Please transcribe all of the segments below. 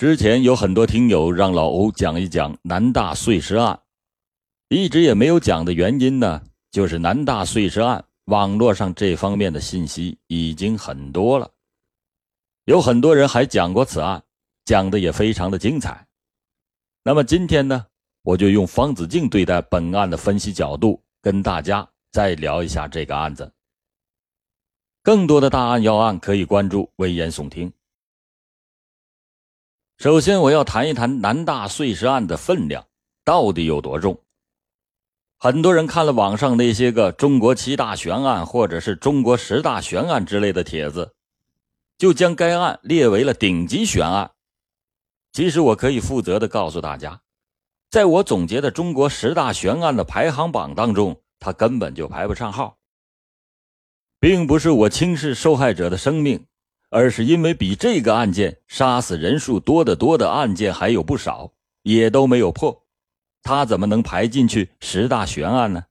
之前有很多听友让老欧讲一讲南大碎尸案，一直也没有讲的原因呢，就是南大碎尸案网络上这方面的信息已经很多了，有很多人还讲过此案，讲的也非常的精彩。那么今天呢，我就用方子敬对待本案的分析角度，跟大家再聊一下这个案子。更多的大案要案可以关注危言耸听。首先，我要谈一谈南大碎尸案的分量到底有多重。很多人看了网上那些个“中国七大悬案”或者是“中国十大悬案”之类的帖子，就将该案列为了顶级悬案。其实，我可以负责的告诉大家，在我总结的中国十大悬案的排行榜当中，它根本就排不上号。并不是我轻视受害者的生命，而是因为比这个案件杀死人数多得多的案件还有不少，也都没有破，他怎么能排进去十大悬案呢？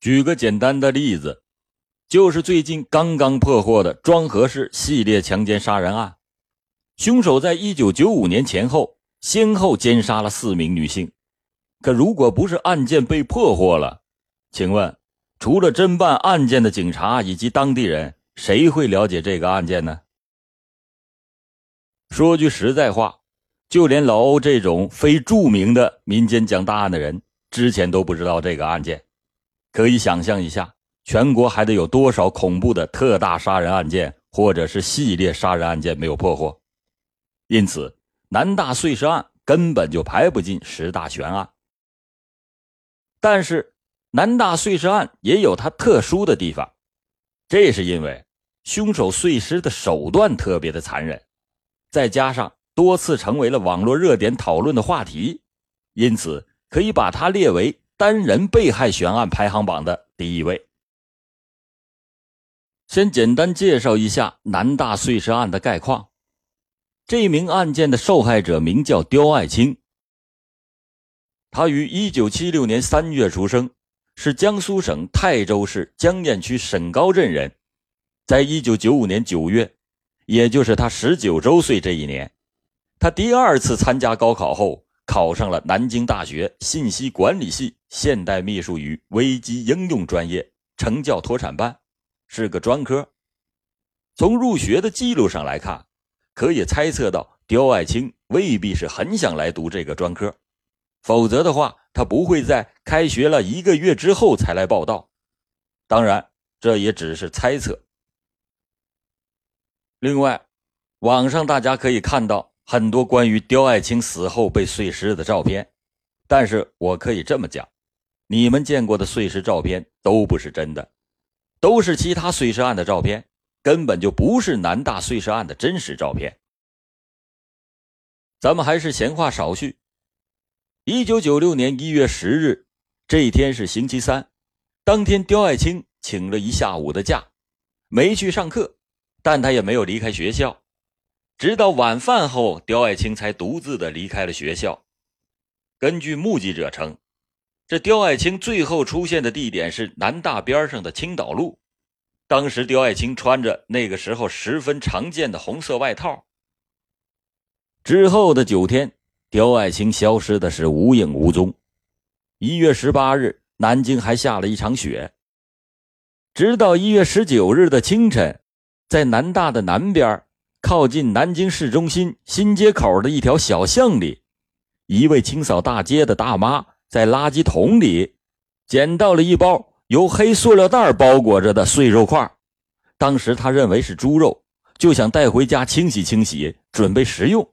举个简单的例子，就是最近刚刚破获的庄河市系列强奸杀人案，凶手在一九九五年前后先后奸杀了四名女性，可如果不是案件被破获了，请问？除了侦办案件的警察以及当地人，谁会了解这个案件呢？说句实在话，就连老欧这种非著名的民间讲大案的人，之前都不知道这个案件。可以想象一下，全国还得有多少恐怖的特大杀人案件或者是系列杀人案件没有破获？因此，南大碎尸案根本就排不进十大悬案。但是。南大碎尸案也有它特殊的地方，这是因为凶手碎尸的手段特别的残忍，再加上多次成为了网络热点讨论的话题，因此可以把它列为单人被害悬案排行榜的第一位。先简单介绍一下南大碎尸案的概况，这名案件的受害者名叫刁爱青，他于一九七六年三月出生。是江苏省泰州市江堰区沈高镇人，在一九九五年九月，也就是他十九周岁这一年，他第二次参加高考后，考上了南京大学信息管理系现代秘书与危机应用专业成教脱产班，是个专科。从入学的记录上来看，可以猜测到刁爱青未必是很想来读这个专科，否则的话。他不会在开学了一个月之后才来报道，当然，这也只是猜测。另外，网上大家可以看到很多关于刁爱青死后被碎尸的照片，但是我可以这么讲，你们见过的碎尸照片都不是真的，都是其他碎尸案的照片，根本就不是南大碎尸案的真实照片。咱们还是闲话少叙。一九九六年一月十日，这一天是星期三。当天，刁爱青请了一下午的假，没去上课，但他也没有离开学校。直到晚饭后，刁爱青才独自的离开了学校。根据目击者称，这刁爱青最后出现的地点是南大边上的青岛路。当时，刁爱青穿着那个时候十分常见的红色外套。之后的九天。刁爱青消失的是无影无踪。一月十八日，南京还下了一场雪。直到一月十九日的清晨，在南大的南边，靠近南京市中心新街口的一条小巷里，一位清扫大街的大妈在垃圾桶里捡到了一包由黑塑料袋包裹着的碎肉块。当时他认为是猪肉，就想带回家清洗清洗，准备食用。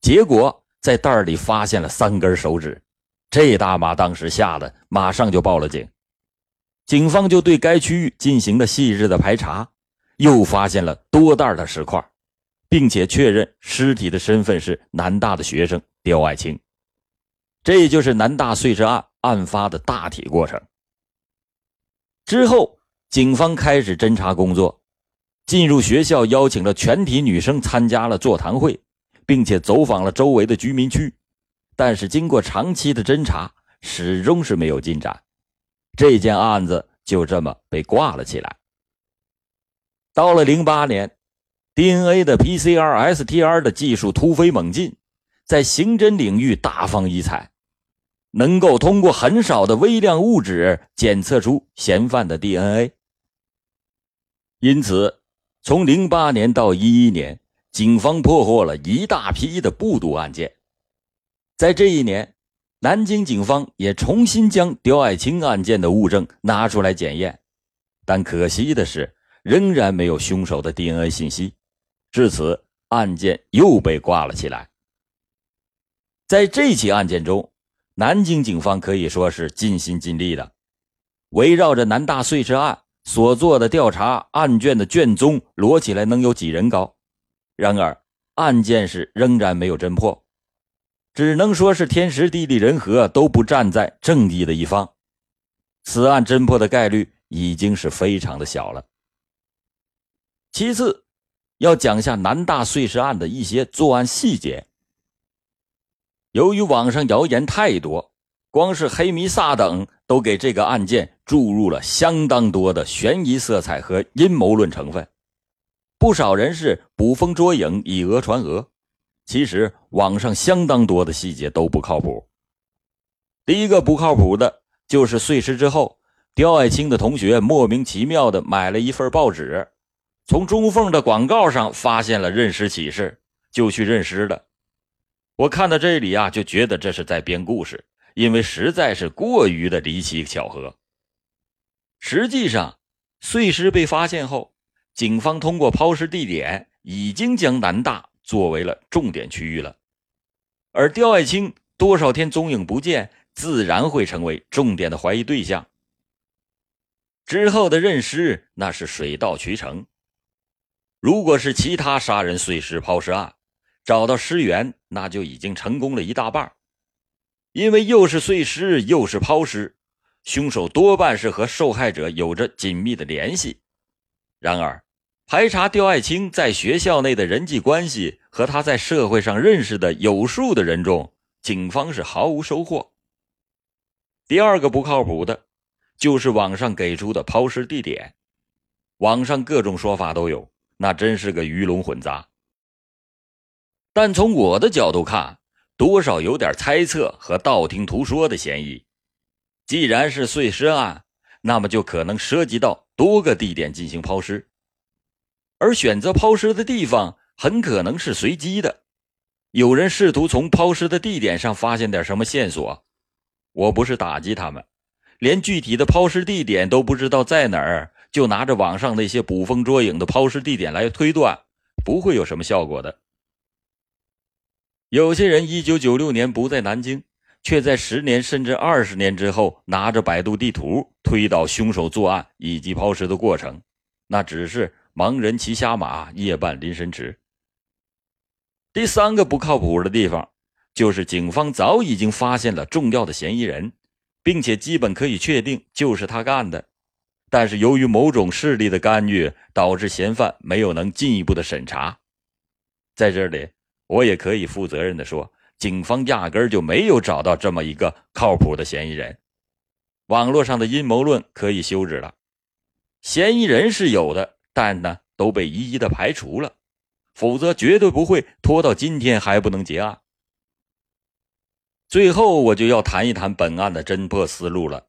结果。在袋里发现了三根手指，这大妈当时吓得马上就报了警，警方就对该区域进行了细致的排查，又发现了多袋的石块，并且确认尸体的身份是南大的学生刁爱青。这就是南大碎尸案案发的大体过程。之后，警方开始侦查工作，进入学校，邀请了全体女生参加了座谈会。并且走访了周围的居民区，但是经过长期的侦查，始终是没有进展，这件案子就这么被挂了起来。到了零八年，DNA 的 PCR、STR 的技术突飞猛进，在刑侦领域大放异彩，能够通过很少的微量物质检测出嫌犯的 DNA。因此，从零八年到一一年，警方破获了一大批的布毒案件。在这一年，南京警方也重新将刁爱青案件的物证拿出来检验，但可惜的是，仍然没有凶手的 DNA 信息。至此，案件又被挂了起来。在这起案件中，南京警方可以说是尽心尽力的，围绕着南大碎尸案所做的调查，案卷的卷宗摞起来能有几人高。然而，案件是仍然没有侦破，只能说是天时地利人和都不站在正义的一方，此案侦破的概率已经是非常的小了。其次。要讲下南大碎尸案的一些作案细节。由于网上谣言太多，光是黑弥撒等都给这个案件注入了相当多的悬疑色彩和阴谋论成分。不少人是捕风捉影、以讹传讹，其实网上相当多的细节都不靠谱。第一个不靠谱的就是碎尸之后，刁爱青的同学莫名其妙的买了一份报纸。从中缝的广告上发现了认尸启事，就去认尸了。我看到这里啊，就觉得这是在编故事，因为实在是过于的离奇巧合。实际上，碎尸被发现后，警方通过抛尸地点已经将南大作为了重点区域了，而刁爱青多少天踪影不见，自然会成为重点的怀疑对象。之后的认尸那是水到渠成。如果是其他杀人碎尸抛尸案，找到尸源那就已经成功了一大半。因为又是碎尸又是抛尸，凶手多半是和受害者有着紧密的联系。然而，排查刁爱青在学校内的人际关系和他在社会上认识的有数的人中，警方是毫无收获。第二个不靠谱的，就是网上给出的抛尸地点，网上各种说法都有。那真是个鱼龙混杂，但从我的角度看，多少有点猜测和道听途说的嫌疑。既然是碎尸案，那么就可能涉及到多个地点进行抛尸，而选择抛尸的地方很可能是随机的。有人试图从抛尸的地点上发现点什么线索，我不是打击他们，连具体的抛尸地点都不知道在哪儿。就拿着网上那些捕风捉影的抛尸地点来推断，不会有什么效果的。有些人一九九六年不在南京，却在十年甚至二十年之后拿着百度地图推导凶手作案以及抛尸的过程，那只是盲人骑瞎马，夜半临深池。第三个不靠谱的地方，就是警方早已经发现了重要的嫌疑人，并且基本可以确定就是他干的。但是由于某种势力的干预，导致嫌犯没有能进一步的审查。在这里，我也可以负责任的说，警方压根儿就没有找到这么一个靠谱的嫌疑人。网络上的阴谋论可以休止了，嫌疑人是有的，但呢都被一一的排除了，否则绝对不会拖到今天还不能结案。最后，我就要谈一谈本案的侦破思路了。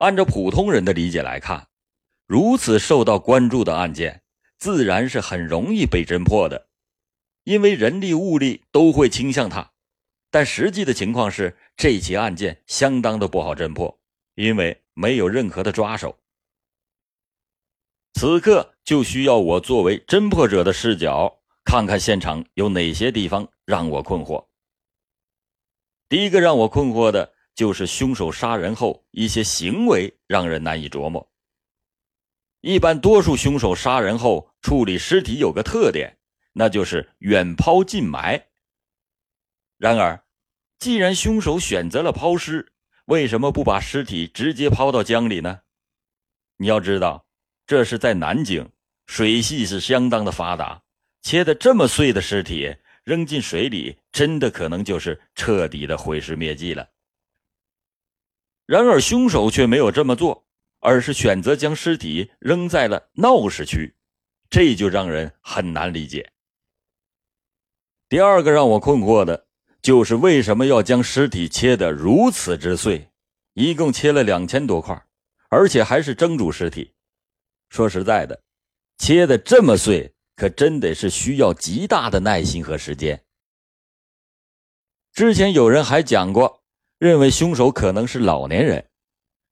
按照普通人的理解来看，如此受到关注的案件，自然是很容易被侦破的，因为人力物力都会倾向他。但实际的情况是，这起案件相当的不好侦破，因为没有任何的抓手。此刻就需要我作为侦破者的视角，看看现场有哪些地方让我困惑。第一个让我困惑的。就是凶手杀人后一些行为让人难以琢磨。一般多数凶手杀人后处理尸体有个特点，那就是远抛近埋。然而，既然凶手选择了抛尸，为什么不把尸体直接抛到江里呢？你要知道，这是在南京，水系是相当的发达，切的这么碎的尸体扔进水里，真的可能就是彻底的毁尸灭迹了。然而，凶手却没有这么做，而是选择将尸体扔在了闹市区，这就让人很难理解。第二个让我困惑的就是为什么要将尸体切得如此之碎，一共切了两千多块，而且还是蒸煮尸体。说实在的，切的这么碎，可真得是需要极大的耐心和时间。之前有人还讲过，认为凶手可能是老年人，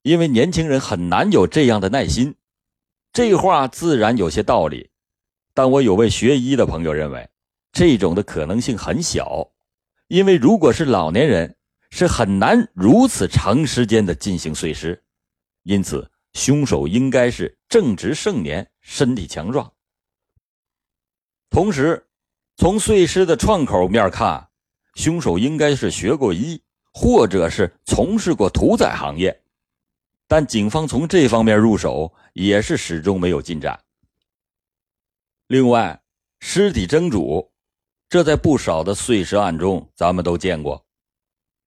因为年轻人很难有这样的耐心。这话自然有些道理，但我有位学医的朋友认为，这种的可能性很小，因为如果是老年人，是很难如此长时间的进行碎尸，因此凶手应该是正值盛年，身体强壮。同时，从碎尸的创口面看。凶手应该是学过医，或者是从事过屠宰行业，但警方从这方面入手也是始终没有进展。另外，尸体蒸煮，这在不少的碎尸案中咱们都见过。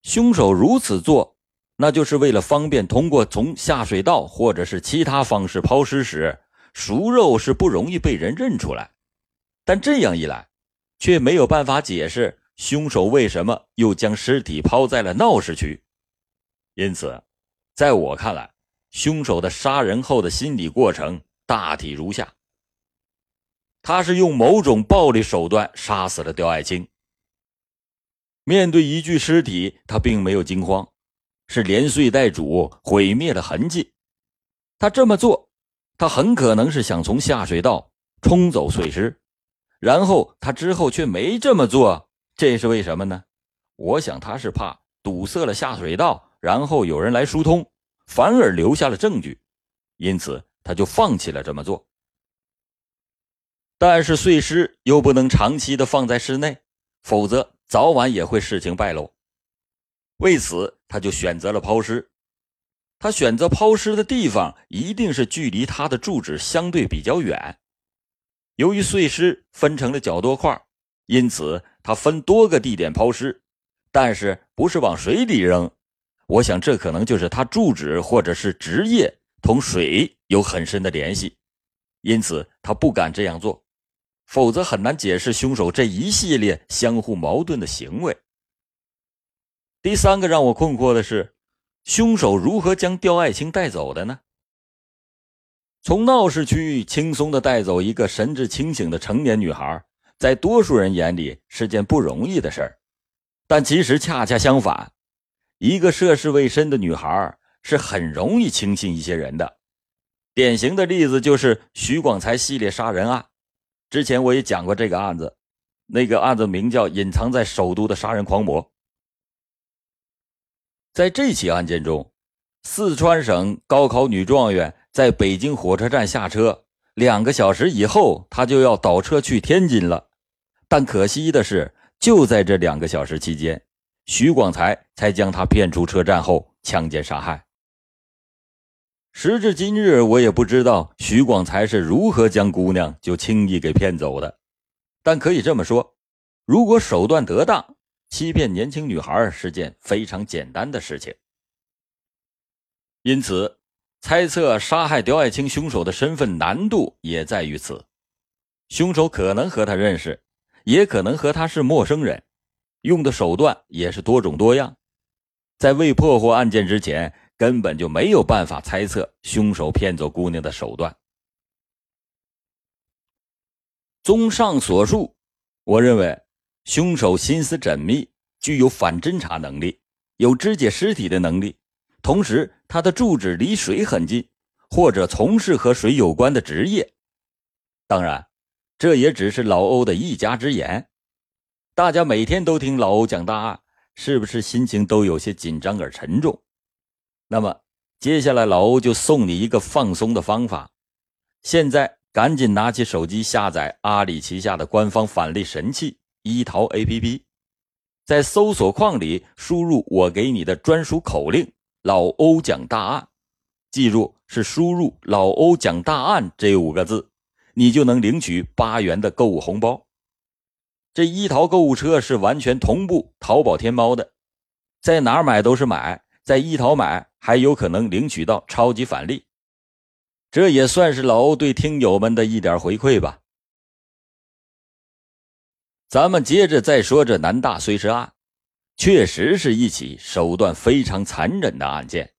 凶手如此做，那就是为了方便通过从下水道或者是其他方式抛尸时，熟肉是不容易被人认出来。但这样一来，却没有办法解释。凶手为什么又将尸体抛在了闹市区？因此，在我看来，凶手的杀人后的心理过程大体如下：他是用某种暴力手段杀死了刁爱青。面对一具尸体，他并没有惊慌，是连碎带煮，毁灭了痕迹。他这么做，他很可能是想从下水道冲走碎尸，然后他之后却没这么做。这是为什么呢？我想他是怕堵塞了下水道，然后有人来疏通，反而留下了证据，因此他就放弃了这么做。但是碎尸又不能长期的放在室内，否则早晚也会事情败露。为此，他就选择了抛尸。他选择抛尸的地方一定是距离他的住址相对比较远。由于碎尸分成了较多块。因此，他分多个地点抛尸，但是不是往水里扔？我想这可能就是他住址或者是职业同水有很深的联系，因此他不敢这样做，否则很难解释凶手这一系列相互矛盾的行为。第三个让我困惑的是，凶手如何将刁爱青带走的呢？从闹市区轻松的带走一个神志清醒的成年女孩。在多数人眼里是件不容易的事儿，但其实恰恰相反，一个涉世未深的女孩是很容易轻信一些人的。典型的例子就是徐广才系列杀人案，之前我也讲过这个案子，那个案子名叫《隐藏在首都的杀人狂魔》。在这起案件中，四川省高考女状元在北京火车站下车，两个小时以后，她就要倒车去天津了。但可惜的是，就在这两个小时期间，徐广才才将她骗出车站后强奸杀害。时至今日，我也不知道徐广才是如何将姑娘就轻易给骗走的。但可以这么说，如果手段得当，欺骗年轻女孩是件非常简单的事情。因此，猜测杀害刁爱青凶手的身份难度也在于此：凶手可能和他认识。也可能和他是陌生人，用的手段也是多种多样，在未破获案件之前，根本就没有办法猜测凶手骗走姑娘的手段。综上所述，我认为凶手心思缜密，具有反侦查能力，有肢解尸体的能力，同时他的住址离水很近，或者从事和水有关的职业，当然。这也只是老欧的一家之言，大家每天都听老欧讲大案，是不是心情都有些紧张而沉重？那么接下来老欧就送你一个放松的方法，现在赶紧拿起手机下载阿里旗下的官方返利神器一淘 APP，在搜索框里输入我给你的专属口令“老欧讲大案”，记住是输入“老欧讲大案”这五个字。你就能领取八元的购物红包。这一淘购物车是完全同步淘宝天猫的，在哪儿买都是买，在一淘买还有可能领取到超级返利。这也算是老欧对听友们的一点回馈吧。咱们接着再说这南大碎尸案，确实是一起手段非常残忍的案件。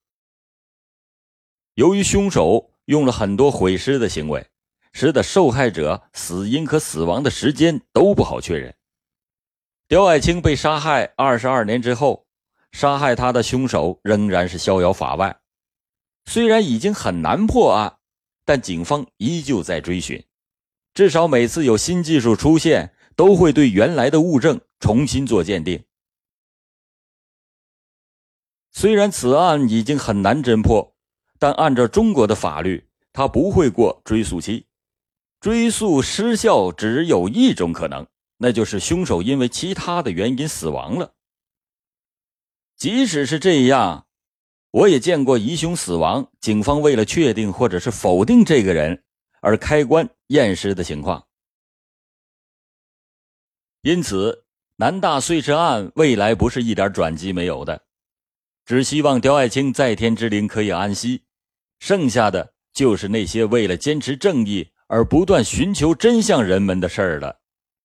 由于凶手用了很多毁尸的行为，使得受害者死因和死亡的时间都不好确认。刁爱青被杀害二十二年之后，杀害他的凶手仍然是逍遥法外。虽然已经很难破案，但警方依旧在追寻。至少每次有新技术出现，都会对原来的物证重新做鉴定。虽然此案已经很难侦破，但按照中国的法律，他不会过追诉期。追诉失效只有一种可能，那就是凶手因为其他的原因死亡了。即使是这样。我也见过疑凶死亡，警方为了确定或者是否定这个人而开棺验尸的情况。因此，南大碎尸案未来不是一点转机没有的。只希望刁爱青在天之灵可以安息，剩下的就是那些为了坚持正义而不断寻求真相人们的事儿了。